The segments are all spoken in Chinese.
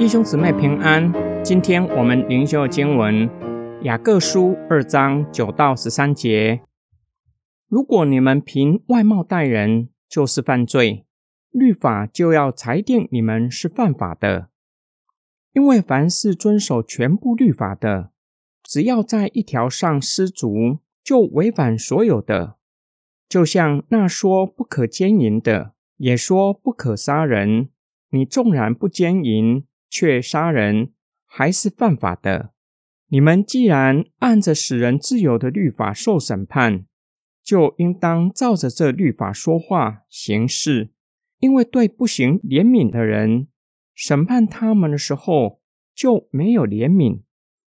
弟兄姊妹平安，今天我们灵修经文雅各书二章九到十三节。如果你们凭外貌待人，就是犯罪，律法就要裁定你们是犯法的。因为凡是遵守全部律法的，只要在一条上失足，就违反所有的。就像那说不可奸淫的，也说不可杀人，你纵然不奸淫。却杀人还是犯法的。你们既然按着使人自由的律法受审判，就应当照着这律法说话行事。因为对不行怜悯的人，审判他们的时候就没有怜悯，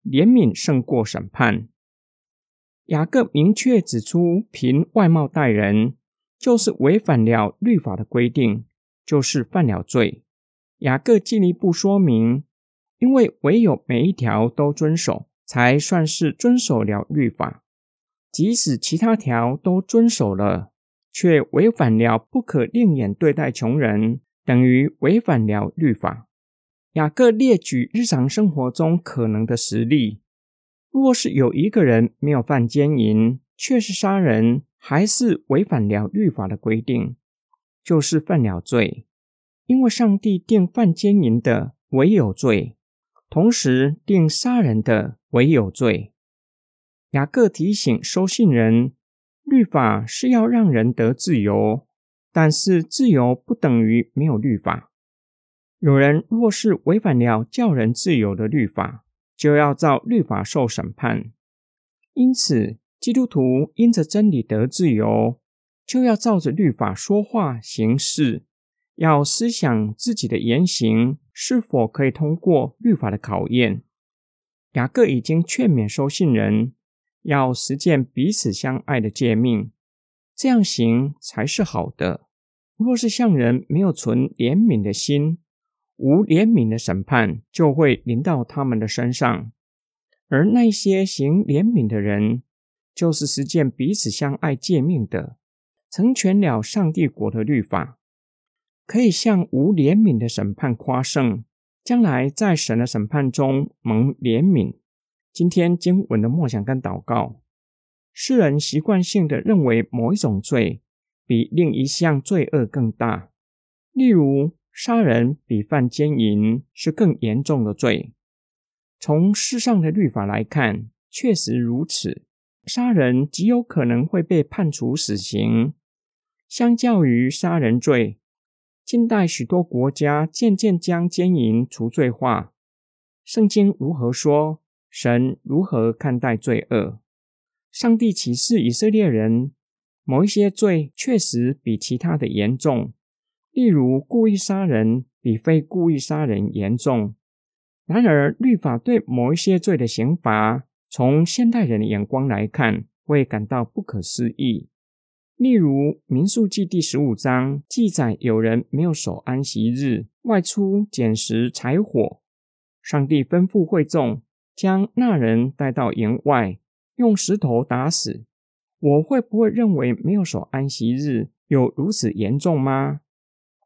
怜悯胜过审判。雅各明确指出，凭外貌待人，就是违反了律法的规定，就是犯了罪。雅各进一步说明，因为唯有每一条都遵守，才算是遵守了律法。即使其他条都遵守了，却违反了不可另眼对待穷人，等于违反了律法。雅各列举日常生活中可能的实例：若是有一个人没有犯奸淫，却是杀人，还是违反了律法的规定，就是犯了罪。因为上帝定犯奸淫的为有罪，同时定杀人的为有罪。雅各提醒收信人，律法是要让人得自由，但是自由不等于没有律法。有人若是违反了叫人自由的律法，就要照律法受审判。因此，基督徒因着真理得自由，就要照着律法说话行事。要思想自己的言行是否可以通过律法的考验。雅各已经劝勉收信人要实践彼此相爱的诫命，这样行才是好的。若是向人没有存怜悯的心，无怜悯的审判就会临到他们的身上。而那些行怜悯的人，就是实践彼此相爱诫命的，成全了上帝国的律法。可以向无怜悯的审判夸胜，将来在神的审判中蒙怜悯。今天经文的默想跟祷告，世人习惯性的认为某一种罪比另一项罪恶更大，例如杀人比犯奸淫是更严重的罪。从世上的律法来看，确实如此，杀人极有可能会被判处死刑。相较于杀人罪，近代许多国家渐渐将奸淫除罪化。圣经如何说？神如何看待罪恶？上帝启示以色列人，某一些罪确实比其他的严重，例如故意杀人比非故意杀人严重。然而，律法对某一些罪的刑罚，从现代人的眼光来看，会感到不可思议。例如《民数记》第十五章记载，有人没有守安息日，外出捡拾柴火。上帝吩咐会众将那人带到营外，用石头打死。我会不会认为没有守安息日有如此严重吗？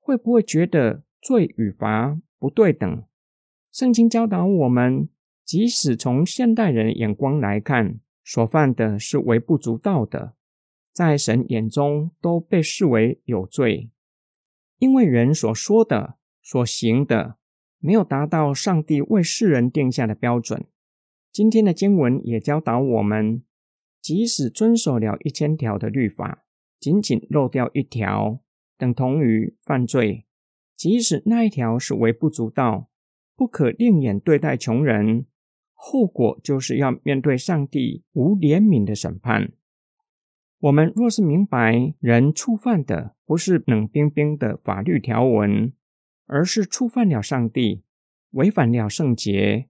会不会觉得罪与罚不对等？圣经教导我们，即使从现代人眼光来看，所犯的是微不足道的。在神眼中都被视为有罪，因为人所说的、所行的没有达到上帝为世人定下的标准。今天的经文也教导我们，即使遵守了一千条的律法，仅仅漏掉一条，等同于犯罪。即使那一条是微不足道，不可另眼对待穷人，后果就是要面对上帝无怜悯的审判。我们若是明白人触犯的不是冷冰冰的法律条文，而是触犯了上帝，违反了圣洁，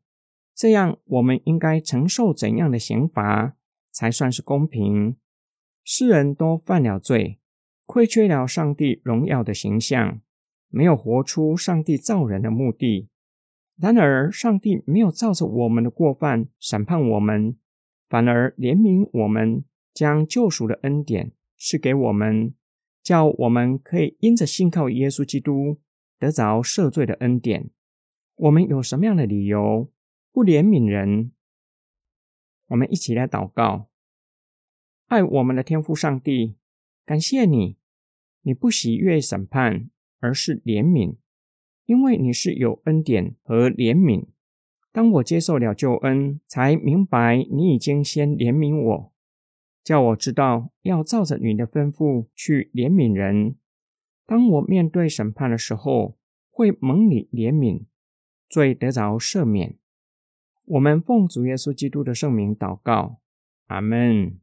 这样我们应该承受怎样的刑罚才算是公平？世人都犯了罪，亏缺了上帝荣耀的形象，没有活出上帝造人的目的。然而，上帝没有照着我们的过犯审判我们，反而怜悯我们。将救赎的恩典赐给我们，叫我们可以因着信靠耶稣基督得着赦罪的恩典。我们有什么样的理由不怜悯人？我们一起来祷告：爱我们的天父上帝，感谢你，你不喜悦审判，而是怜悯，因为你是有恩典和怜悯。当我接受了救恩，才明白你已经先怜悯我，叫我知道要照着你的吩咐去怜悯人。当我面对审判的时候，会蒙你怜悯，罪得着赦免。我们奉主耶稣基督的圣名祷告，阿门。